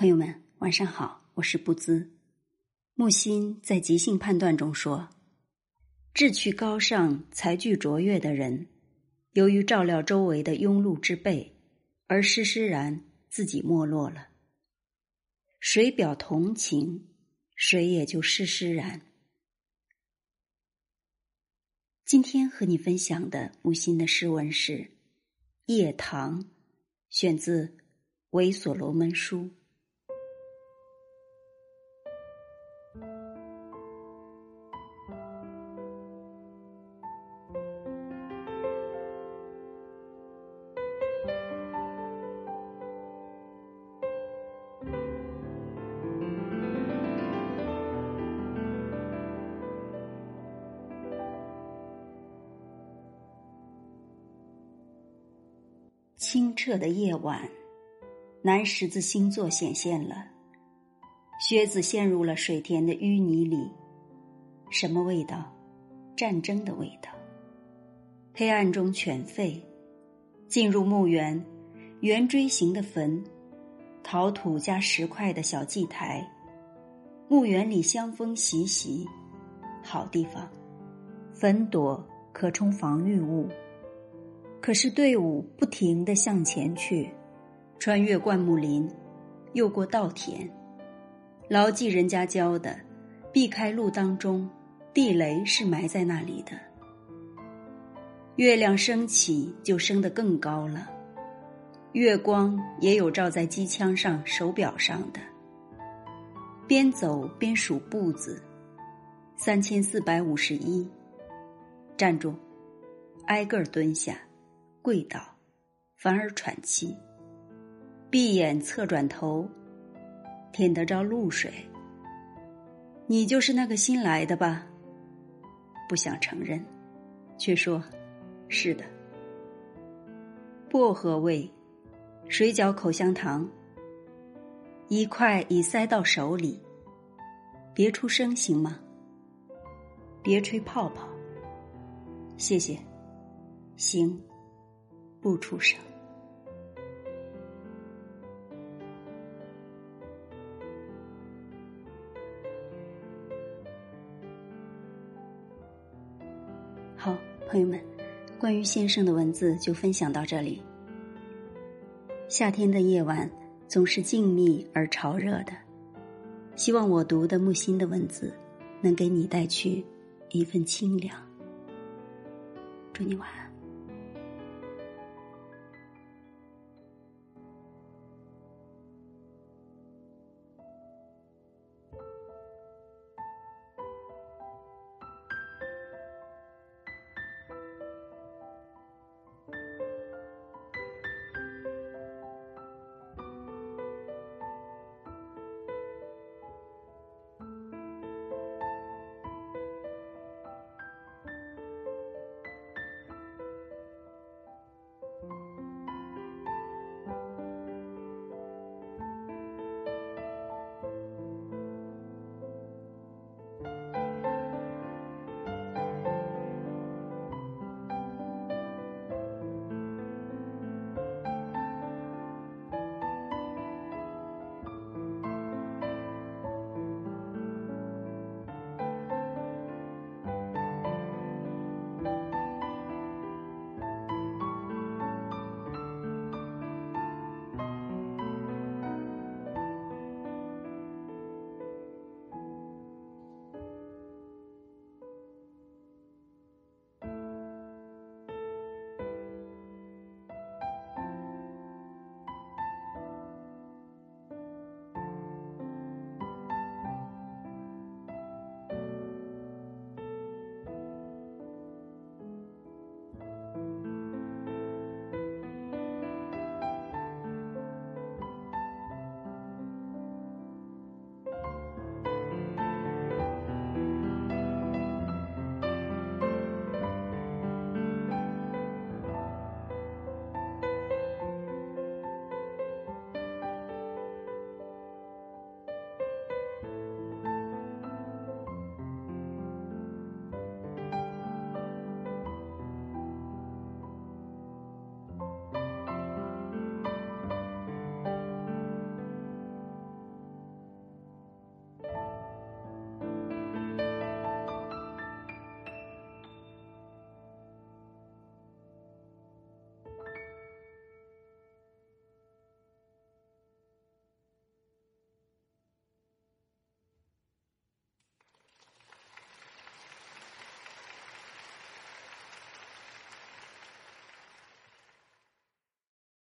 朋友们，晚上好，我是不兹。木心在即兴判断中说：“志趣高尚、才具卓越的人，由于照料周围的庸碌之辈，而施施然自己没落了。谁表同情，谁也就施施然。”今天和你分享的木心的诗文是《夜堂》，选自《维所罗门书》。清澈的夜晚，南十字星座显现了。靴子陷入了水田的淤泥里，什么味道？战争的味道。黑暗中犬吠，进入墓园，圆锥形的坟，陶土加石块的小祭台。墓园里香风习习，好地方。坟垛可充防御物。可是队伍不停的向前去，穿越灌木林，又过稻田，牢记人家教的，避开路当中，地雷是埋在那里的。月亮升起就升得更高了，月光也有照在机枪上、手表上的。边走边数步子，三千四百五十一。站住，挨个蹲下。跪倒，反而喘气。闭眼侧转头，舔得着露水。你就是那个新来的吧？不想承认，却说：“是的。”薄荷味，水饺口香糖，一块已塞到手里。别出声行吗？别吹泡泡。谢谢。行。不出声。好，朋友们，关于先生的文字就分享到这里。夏天的夜晚总是静谧而潮热的，希望我读的木心的文字能给你带去一份清凉。祝你晚安。